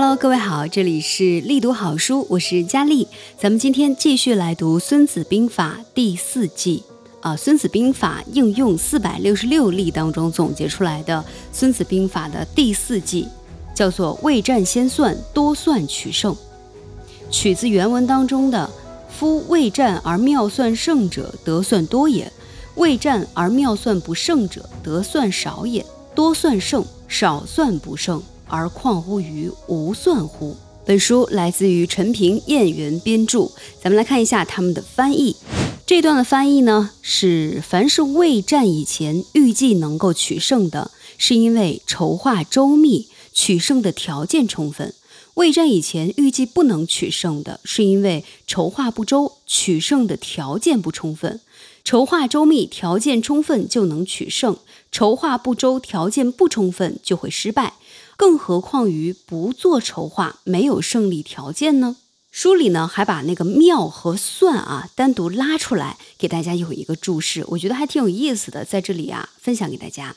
Hello，各位好，这里是力读好书，我是佳丽。咱们今天继续来读《孙子兵法》第四季啊，《孙子兵法》应用四百六十六例当中总结出来的《孙子兵法》的第四季，叫做“未战先算，多算取胜”。取自原文当中的“夫未战而妙算胜者，得算多也；未战而妙算不胜者，得算少也。多算胜，少算不胜。”而况乎于无算乎？本书来自于陈平、燕云编著。咱们来看一下他们的翻译。这段的翻译呢是：凡是未战以前预计能够取胜的，是因为筹划周密，取胜的条件充分；未战以前预计不能取胜的，是因为筹划不周，取胜的条件不充分。筹划周密，条件充分就能取胜；筹划不周，条件不充分就会失败。更何况于不做筹划，没有胜利条件呢？书里呢还把那个妙和算啊单独拉出来，给大家有一个注释，我觉得还挺有意思的，在这里啊分享给大家。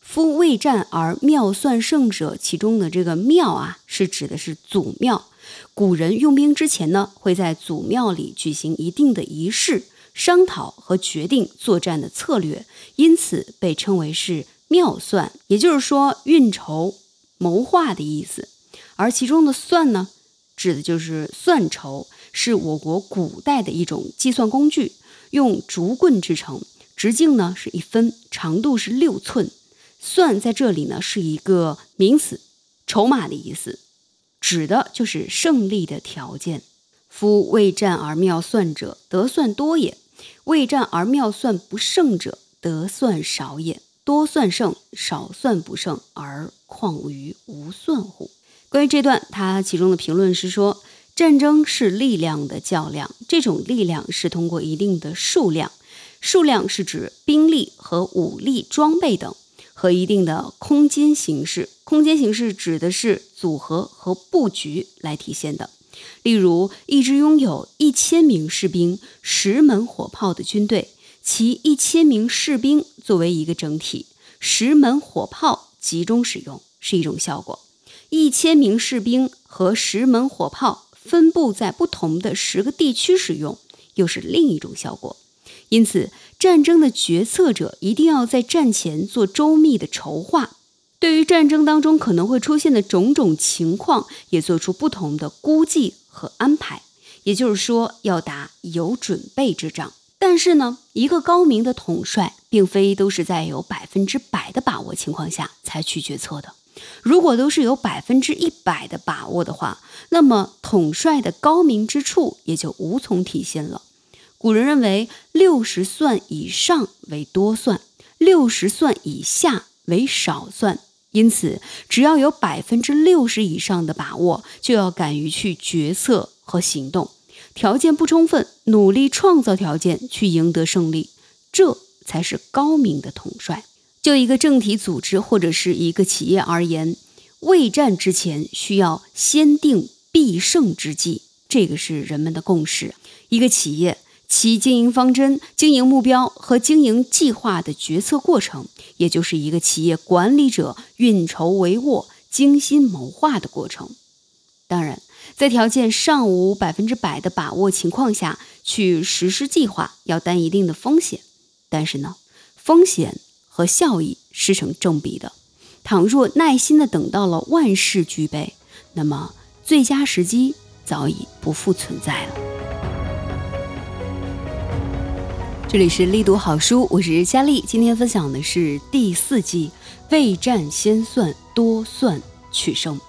夫未战而妙算胜者，其中的这个妙啊，是指的是祖庙。古人用兵之前呢，会在祖庙里举行一定的仪式，商讨和决定作战的策略，因此被称为是妙算，也就是说运筹。谋划的意思，而其中的算呢，指的就是算筹，是我国古代的一种计算工具，用竹棍制成，直径呢是一分，长度是六寸。算在这里呢是一个名词，筹码的意思，指的就是胜利的条件。夫未战而妙算者，得算多也；未战而妙算不胜者，得算少也。多算胜，少算不胜，而况于无算乎？关于这段，他其中的评论是说，战争是力量的较量，这种力量是通过一定的数量，数量是指兵力和武力装备等，和一定的空间形式，空间形式指的是组合和布局来体现的。例如，一支拥有一千名士兵、十门火炮的军队。其一千名士兵作为一个整体，十门火炮集中使用是一种效果；一千名士兵和十门火炮分布在不同的十个地区使用，又是另一种效果。因此，战争的决策者一定要在战前做周密的筹划，对于战争当中可能会出现的种种情况，也做出不同的估计和安排。也就是说，要打有准备之仗。但是呢，一个高明的统帅，并非都是在有百分之百的把握情况下才去决策的。如果都是有百分之一百的把握的话，那么统帅的高明之处也就无从体现了。古人认为，六十算以上为多算，六十算以下为少算。因此，只要有百分之六十以上的把握，就要敢于去决策和行动。条件不充分，努力创造条件去赢得胜利，这才是高明的统帅。就一个政体组织或者是一个企业而言，未战之前需要先定必胜之计，这个是人们的共识。一个企业其经营方针、经营目标和经营计划的决策过程，也就是一个企业管理者运筹帷幄、精心谋划的过程。当然。在条件尚无百分之百的把握情况下去实施计划，要担一定的风险。但是呢，风险和效益是成正比的。倘若耐心的等到了万事俱备，那么最佳时机早已不复存在了。这里是力读好书，我是佳丽，今天分享的是第四季“未战先算，多算取胜”。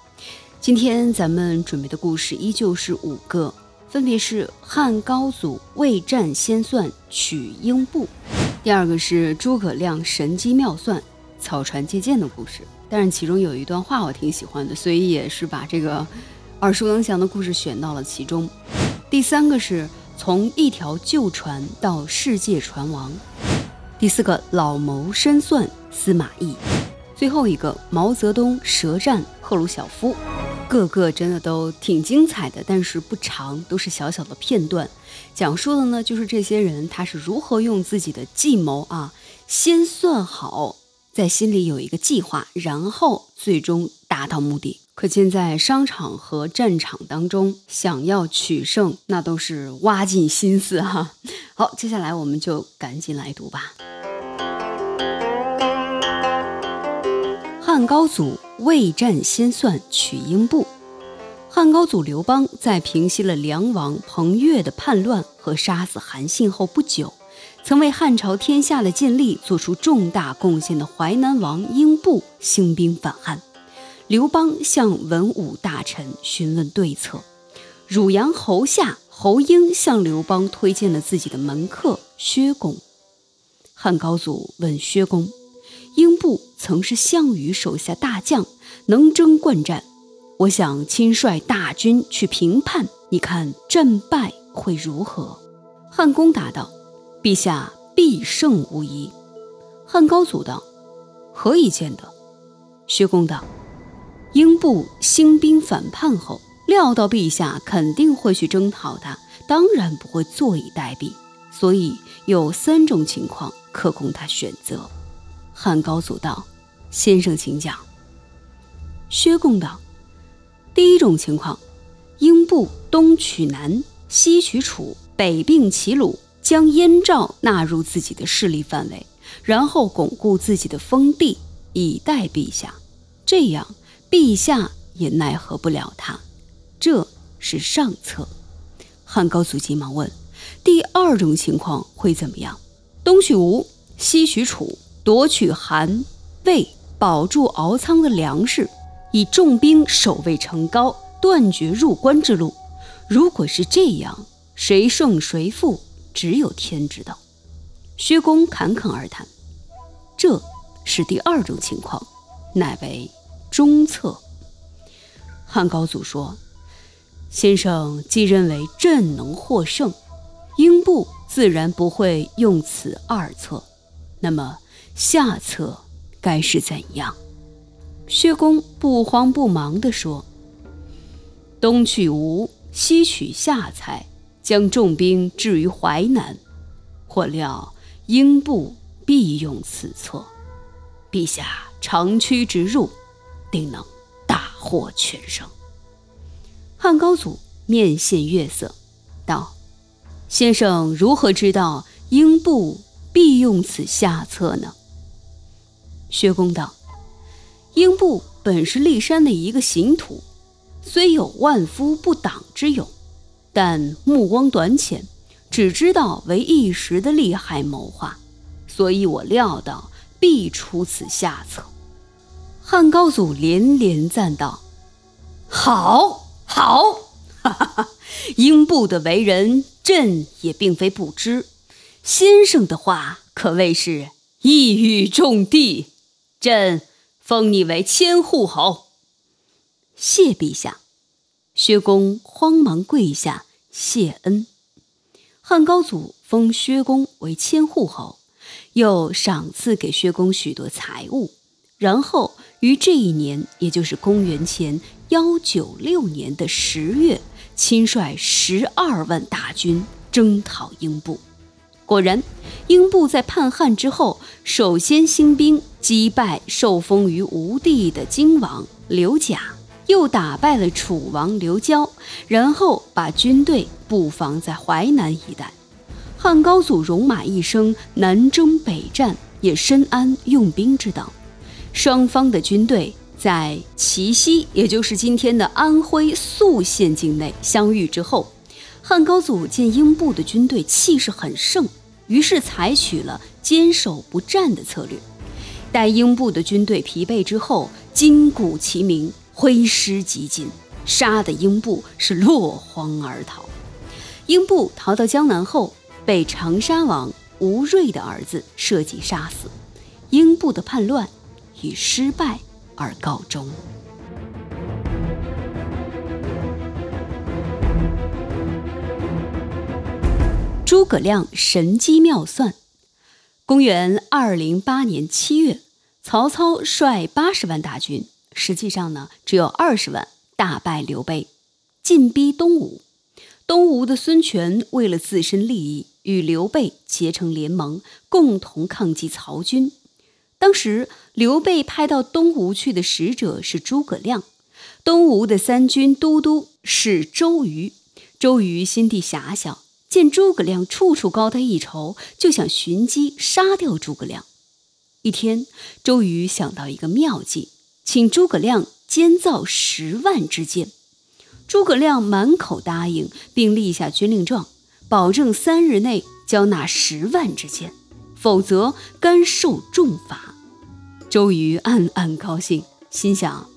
今天咱们准备的故事依旧是五个，分别是汉高祖未战先算取英布，第二个是诸葛亮神机妙算草船借箭的故事。但是其中有一段话我挺喜欢的，所以也是把这个耳熟能详的故事选到了其中。第三个是从一条旧船到世界船王，第四个老谋深算司马懿，最后一个毛泽东舌战赫鲁晓夫。个个真的都挺精彩的，但是不长，都是小小的片段。讲述的呢，就是这些人他是如何用自己的计谋啊，先算好，在心里有一个计划，然后最终达到目的。可见在商场和战场当中，想要取胜，那都是挖尽心思哈。好，接下来我们就赶紧来读吧。汉高祖未战先算取英布。汉高祖刘邦在平息了梁王彭越的叛乱和杀死韩信后不久，曾为汉朝天下的建立做出重大贡献的淮南王英布兴兵反汉。刘邦向文武大臣询问对策，汝阳侯夏、侯婴向刘邦推荐了自己的门客薛公。汉高祖问薛公：“英布曾是项羽手下大将，能征惯战，我想亲率大军去平叛，你看战败会如何？”汉公答道：“陛下必胜无疑。”汉高祖道：“何以见得？”薛公道。英布兴兵反叛后，料到陛下肯定会去征讨他，当然不会坐以待毙，所以有三种情况可供他选择。汉高祖道：“先生请讲。”薛公道：“第一种情况，英布东取南，西取楚，北并齐鲁，将燕赵纳入自己的势力范围，然后巩固自己的封地，以待陛下。这样。”陛下也奈何不了他，这是上策。汉高祖急忙问：“第二种情况会怎么样？”东取吴，西取楚，夺取韩、魏，保住敖仓的粮食，以重兵守卫城高，断绝入关之路。如果是这样，谁胜谁负，只有天知道。薛公侃侃而谈：“这是第二种情况，乃为。”中策。汉高祖说：“先生既认为朕能获胜，英布自然不会用此二策。那么下策该是怎样？”薛公不慌不忙地说：“东去吴，西取夏蔡，将重兵置于淮南。或料英布必用此策，陛下长驱直入。”定能大获全胜。汉高祖面现月色，道：“先生如何知道英布必用此下策呢？”薛公道：“英布本是骊山的一个行徒，虽有万夫不挡之勇，但目光短浅，只知道为一时的利害谋划，所以我料到必出此下策。”汉高祖连连赞道：“好，好！哈哈哈！英布的为人，朕也并非不知。先生的话可谓是一语中的。朕封你为千户侯。”谢陛下。薛公慌忙跪下谢恩。汉高祖封薛公为千户侯，又赏赐给薛公许多财物，然后。于这一年，也就是公元前幺九六年的十月，亲率十二万大军征讨英布。果然，英布在叛汉之后，首先兴兵击败受封于吴地的荆王刘贾，又打败了楚王刘交，然后把军队布防在淮南一带。汉高祖戎马一生，南征北战，也深谙用兵之道。双方的军队在祁西，也就是今天的安徽宿县境内相遇之后，汉高祖见英布的军队气势很盛，于是采取了坚守不战的策略。待英布的军队疲惫之后，金鼓齐鸣，挥师急进，杀的英布是落荒而逃。英布逃到江南后，被长沙王吴瑞的儿子设计杀死。英布的叛乱。以失败而告终。诸葛亮神机妙算。公元二零八年七月，曹操率八十万大军，实际上呢只有二十万，大败刘备，进逼东吴。东吴的孙权为了自身利益，与刘备结成联盟，共同抗击曹军。当时，刘备派到东吴去的使者是诸葛亮。东吴的三军都督是周瑜。周瑜心地狭小，见诸葛亮处处高他一筹，就想寻机杀掉诸葛亮。一天，周瑜想到一个妙计，请诸葛亮监造十万支箭。诸葛亮满口答应，并立下军令状，保证三日内交纳十万支箭，否则甘受重罚。周瑜暗暗高兴，心想：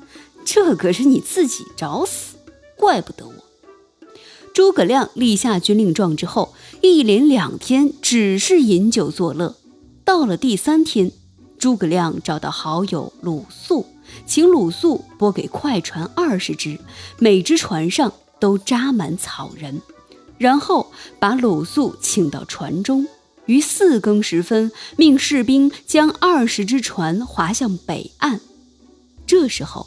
这可是你自己找死，怪不得我。诸葛亮立下军令状之后，一连两天只是饮酒作乐。到了第三天，诸葛亮找到好友鲁肃。请鲁肃拨给快船二十只，每只船上都扎满草人，然后把鲁肃请到船中，于四更时分命士兵将二十只船划向北岸。这时候，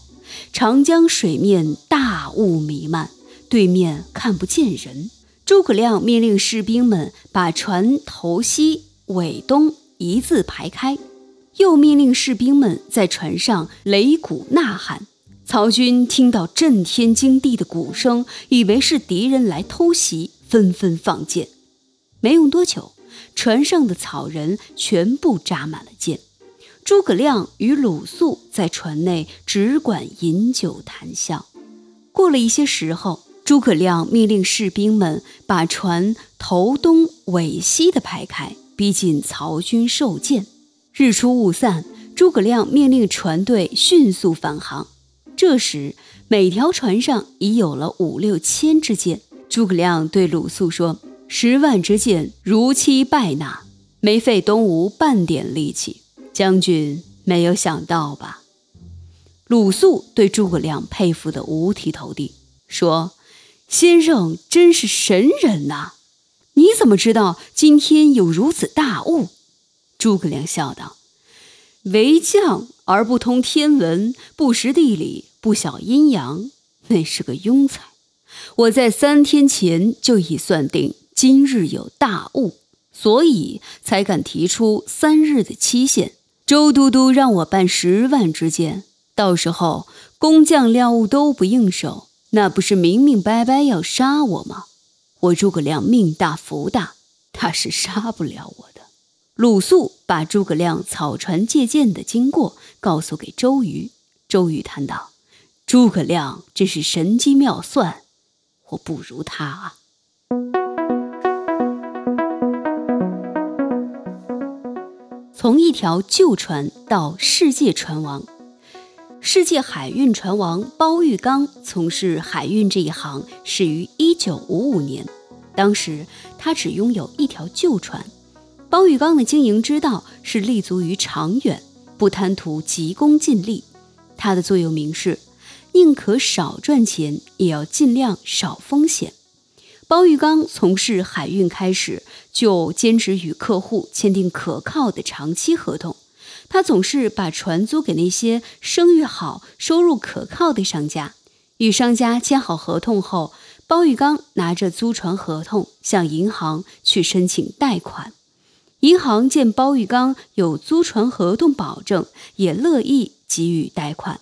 长江水面大雾弥漫，对面看不见人。诸葛亮命令士兵们把船头西尾东一字排开。又命令士兵们在船上擂鼓呐喊。曹军听到震天惊地的鼓声，以为是敌人来偷袭，纷纷放箭。没用多久，船上的草人全部扎满了箭。诸葛亮与鲁肃在船内只管饮酒谈笑。过了一些时候，诸葛亮命令士兵们把船头东尾西的排开，逼近曹军受箭。日出雾散，诸葛亮命令船队迅速返航。这时，每条船上已有了五六千支箭。诸葛亮对鲁肃说：“十万支箭如期败纳，没费东吴半点力气。将军没有想到吧？”鲁肃对诸葛亮佩服得五体投地，说：“先生真是神人呐！你怎么知道今天有如此大雾？”诸葛亮笑道：“为将而不通天文，不识地理，不晓阴阳，那是个庸才。我在三天前就已算定今日有大雾，所以才敢提出三日的期限。周都督让我办十万支箭，到时候工匠料物都不应手，那不是明明白白要杀我吗？我诸葛亮命大福大，他是杀不了我的。”鲁肃把诸葛亮草船借箭的经过告诉给周瑜，周瑜叹道：“诸葛亮真是神机妙算，我不如他啊。”从一条旧船到世界船王，世界海运船王包玉刚从事海运这一行始于一九五五年，当时他只拥有一条旧船。包玉刚的经营之道是立足于长远，不贪图急功近利。他的座右铭是：宁可少赚钱，也要尽量少风险。包玉刚从事海运开始，就坚持与客户签订可靠的长期合同。他总是把船租给那些声誉好、收入可靠的商家。与商家签好合同后，包玉刚拿着租船合同向银行去申请贷款。银行见包玉刚有租船合同保证，也乐意给予贷款。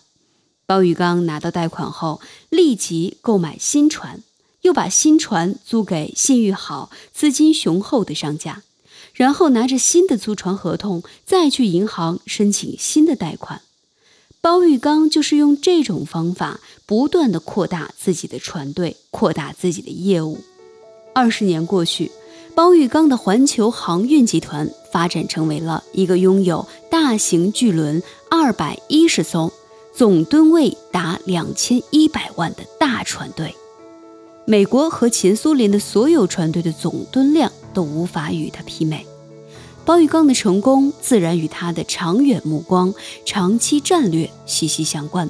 包玉刚拿到贷款后，立即购买新船，又把新船租给信誉好、资金雄厚的商家，然后拿着新的租船合同再去银行申请新的贷款。包玉刚就是用这种方法不断的扩大自己的船队，扩大自己的业务。二十年过去。包玉刚的环球航运集团发展成为了一个拥有大型巨轮二百一十艘、总吨位达两千一百万的大船队。美国和前苏联的所有船队的总吨量都无法与他媲美。包玉刚的成功自然与他的长远目光、长期战略息息相关。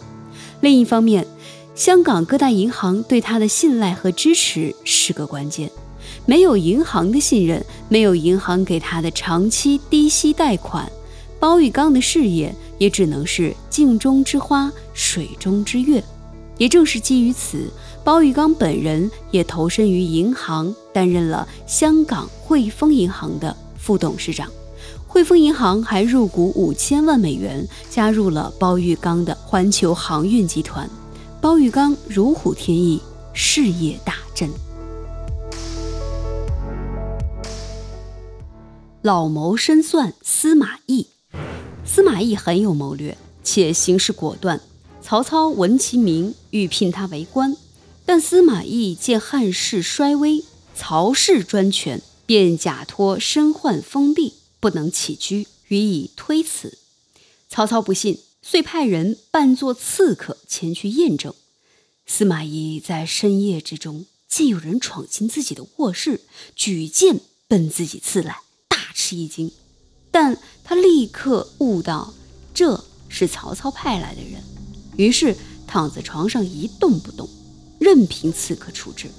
另一方面，香港各大银行对他的信赖和支持是个关键。没有银行的信任，没有银行给他的长期低息贷款，包玉刚的事业也只能是镜中之花，水中之月。也正是基于此，包玉刚本人也投身于银行，担任了香港汇丰银行的副董事长。汇丰银行还入股五千万美元，加入了包玉刚的环球航运集团。包玉刚如虎添翼，事业大振。老谋深算司马懿，司马懿很有谋略，且行事果断。曹操闻其名，欲聘他为官，但司马懿见汉室衰微，曹氏专权，便假托身患封闭，不能起居，予以推辞。曹操不信，遂派人扮作刺客前去验证。司马懿在深夜之中，见有人闯进自己的卧室，举剑奔自己刺来。大吃一惊，但他立刻悟到这是曹操派来的人，于是躺在床上一动不动，任凭刺客处置。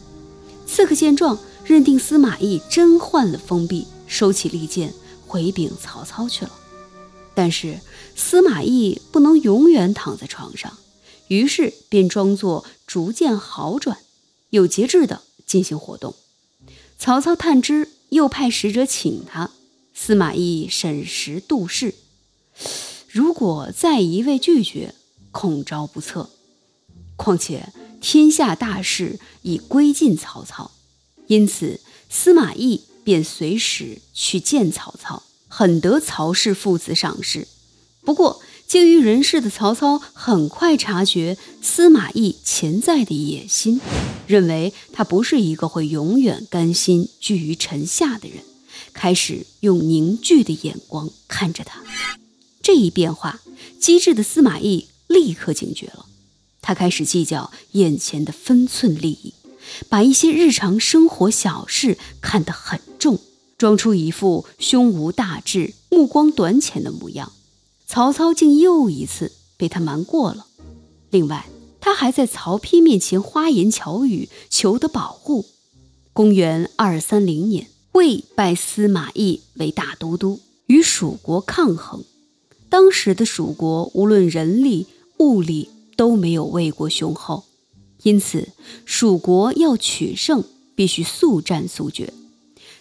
刺客见状，认定司马懿真患了封闭，收起利剑回禀曹操去了。但是司马懿不能永远躺在床上，于是便装作逐渐好转，有节制地进行活动。曹操探知，又派使者请他。司马懿审时度势，如果再一味拒绝，恐招不测。况且天下大势已归尽曹操，因此司马懿便随时去见曹操，很得曹氏父子赏识。不过精于人事的曹操很快察觉司马懿潜在的野心，认为他不是一个会永远甘心居于臣下的人。开始用凝聚的眼光看着他，这一变化，机智的司马懿立刻警觉了。他开始计较眼前的分寸利益，把一些日常生活小事看得很重，装出一副胸无大志、目光短浅的模样。曹操竟又一次被他瞒过了。另外，他还在曹丕面前花言巧语，求得保护。公元二三零年。魏拜司马懿为大都督，与蜀国抗衡。当时的蜀国无论人力物力都没有魏国雄厚，因此蜀国要取胜，必须速战速决。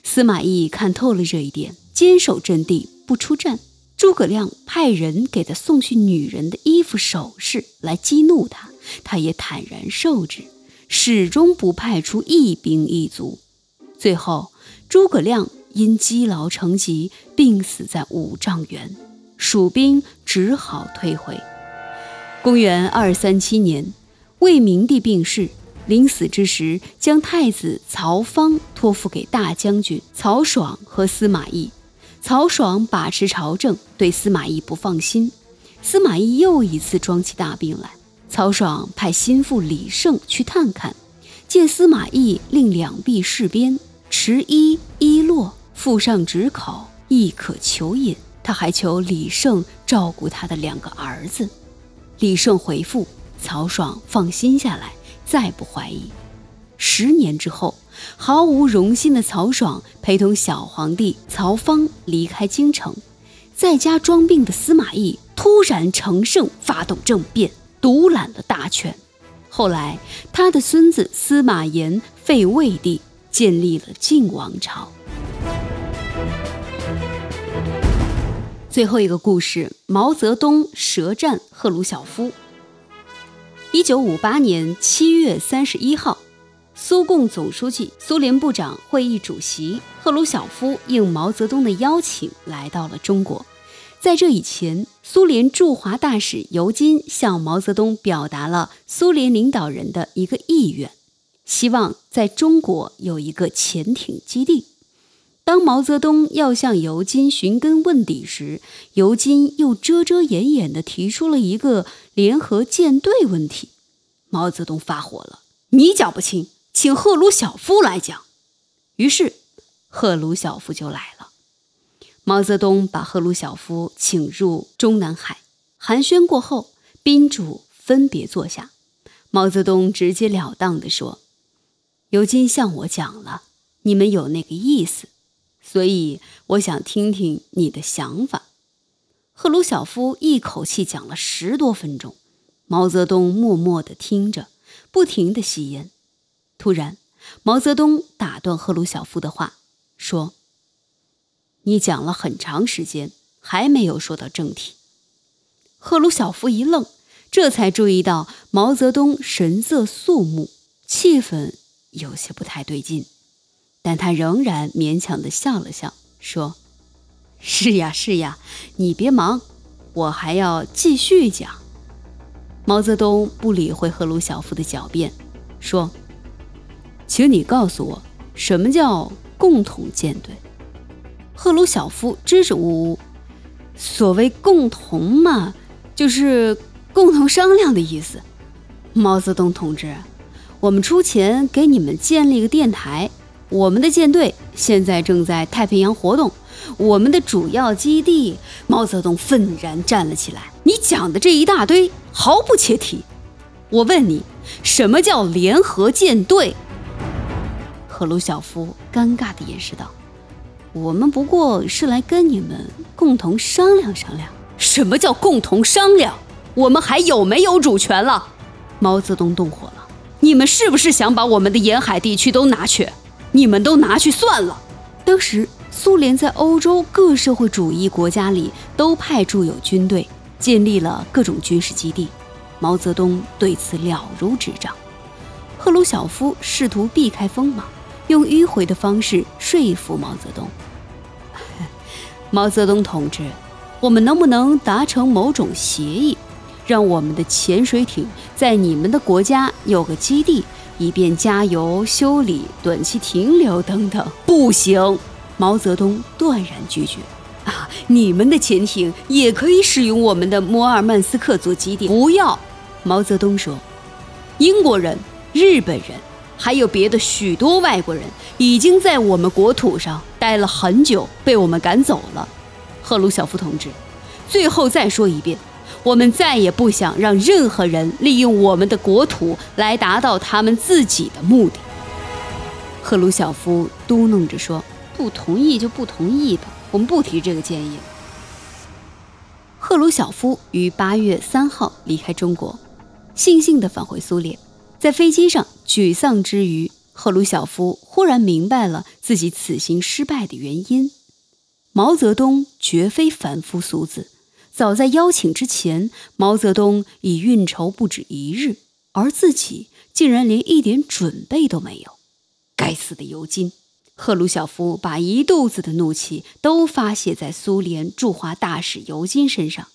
司马懿看透了这一点，坚守阵地不出战。诸葛亮派人给他送去女人的衣服首饰来激怒他，他也坦然受之，始终不派出一兵一卒。最后。诸葛亮因积劳成疾，病死在五丈原，蜀兵只好退回。公元二三七年，魏明帝病逝，临死之时，将太子曹芳托付给大将军曹爽和司马懿。曹爽把持朝政，对司马懿不放心。司马懿又一次装起大病来，曹爽派心腹李胜去探看，见司马懿令两臂侍鞭。持衣衣落，腹上止口，亦可求饮。他还求李胜照顾他的两个儿子。李胜回复曹爽，放心下来，再不怀疑。十年之后，毫无荣心的曹爽陪同小皇帝曹芳离开京城，在家装病的司马懿突然乘胜发动政变，独揽了大权。后来，他的孙子司马炎废魏帝。建立了晋王朝。最后一个故事：毛泽东舌战赫鲁晓夫。一九五八年七月三十一号，苏共总书记、苏联部长会议主席赫鲁晓夫应毛泽东的邀请来到了中国。在这以前，苏联驻华大使尤金向毛泽东表达了苏联领导人的一个意愿。希望在中国有一个潜艇基地。当毛泽东要向尤金寻根问底时，尤金又遮遮掩掩地提出了一个联合舰队问题。毛泽东发火了：“你讲不清，请赫鲁晓夫来讲。”于是，赫鲁晓夫就来了。毛泽东把赫鲁晓夫请入中南海，寒暄过后，宾主分别坐下。毛泽东直截了当地说。尤金向我讲了，你们有那个意思，所以我想听听你的想法。赫鲁晓夫一口气讲了十多分钟，毛泽东默默地听着，不停地吸烟。突然，毛泽东打断赫鲁晓夫的话，说：“你讲了很长时间，还没有说到正题。”赫鲁晓夫一愣，这才注意到毛泽东神色肃穆，气氛有些不太对劲。但他仍然勉强地笑了笑，说：“是呀，是呀，你别忙，我还要继续讲。”毛泽东不理会赫鲁晓夫的狡辩，说：“请你告诉我，什么叫共同舰队？”赫鲁晓夫支支吾吾：“所谓共同嘛，就是共同商量的意思。”毛泽东同志，我们出钱给你们建立个电台。我们的舰队现在正在太平洋活动，我们的主要基地。毛泽东愤然站了起来：“你讲的这一大堆毫不切题。我问你，什么叫联合舰队？”赫鲁晓夫尴尬地掩饰道：“我们不过是来跟你们共同商量商量。什么叫共同商量？我们还有没有主权了？”毛泽东动火了：“你们是不是想把我们的沿海地区都拿去？”你们都拿去算了。当时，苏联在欧洲各社会主义国家里都派驻有军队，建立了各种军事基地。毛泽东对此了如指掌。赫鲁晓夫试图避开锋芒，用迂回的方式说服毛泽东：“ 毛泽东同志，我们能不能达成某种协议，让我们的潜水艇在你们的国家有个基地？”以便加油、修理、短期停留等等，不行。毛泽东断然拒绝。啊，你们的潜艇也可以使用我们的摩尔曼斯克做基地。不要，毛泽东说，英国人、日本人，还有别的许多外国人，已经在我们国土上待了很久，被我们赶走了。赫鲁晓夫同志，最后再说一遍。我们再也不想让任何人利用我们的国土来达到他们自己的目的。赫鲁晓夫嘟囔着说：“不同意就不同意吧，我们不提这个建议。”赫鲁晓夫于八月三号离开中国，悻悻地返回苏联。在飞机上沮丧之余，赫鲁晓夫忽然明白了自己此行失败的原因：毛泽东绝非凡夫俗子。早在邀请之前，毛泽东已运筹不止一日，而自己竟然连一点准备都没有。该死的尤金！赫鲁晓夫把一肚子的怒气都发泄在苏联驻华大使尤金身上。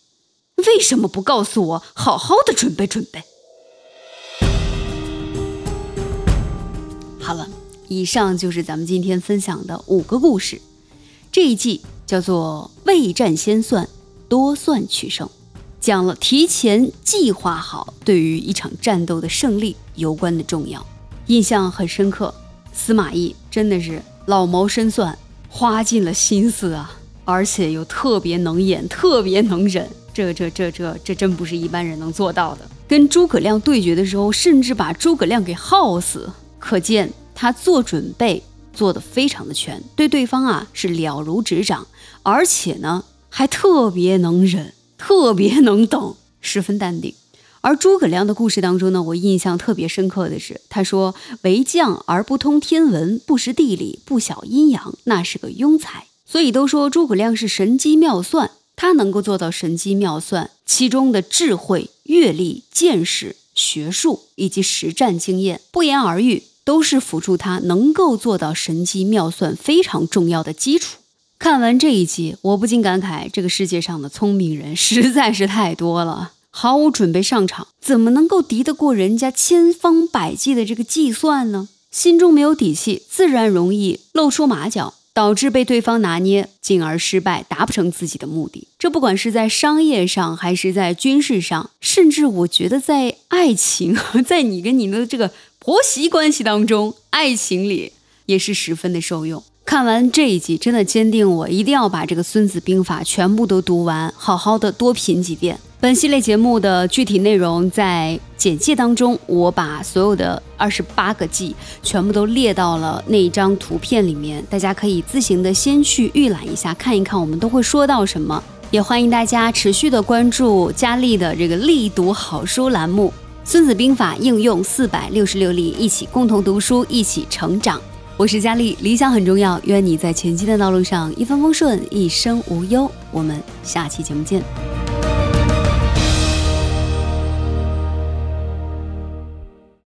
为什么不告诉我，好好的准备准备？好了，以上就是咱们今天分享的五个故事。这一季叫做“未战先算”。多算取胜，讲了提前计划好对于一场战斗的胜利有关的重要，印象很深刻。司马懿真的是老谋深算，花尽了心思啊，而且又特别能演，特别能忍，这这这这这真不是一般人能做到的。跟诸葛亮对决的时候，甚至把诸葛亮给耗死，可见他做准备做得非常的全，对对方啊是了如指掌，而且呢。还特别能忍，特别能等，十分淡定。而诸葛亮的故事当中呢，我印象特别深刻的是，他说：“为将而不通天文，不识地理，不晓阴阳，那是个庸才。”所以都说诸葛亮是神机妙算，他能够做到神机妙算，其中的智慧、阅历、见识、学术以及实战经验，不言而喻，都是辅助他能够做到神机妙算非常重要的基础。看完这一集，我不禁感慨：这个世界上的聪明人实在是太多了。毫无准备上场，怎么能够敌得过人家千方百计的这个计算呢？心中没有底气，自然容易露出马脚，导致被对方拿捏，进而失败，达不成自己的目的。这不管是在商业上，还是在军事上，甚至我觉得在爱情，在你跟你的这个婆媳关系当中，爱情里也是十分的受用。看完这一集，真的坚定我一定要把这个《孙子兵法》全部都读完，好好的多品几遍。本系列节目的具体内容在简介当中，我把所有的二十八个计全部都列到了那一张图片里面，大家可以自行的先去预览一下，看一看我们都会说到什么。也欢迎大家持续的关注佳丽的这个力读好书栏目，《孙子兵法》应用四百六十六例，一起共同读书，一起成长。我是佳丽，理想很重要，愿你在前进的道路上一帆风顺，一生无忧。我们下期节目见。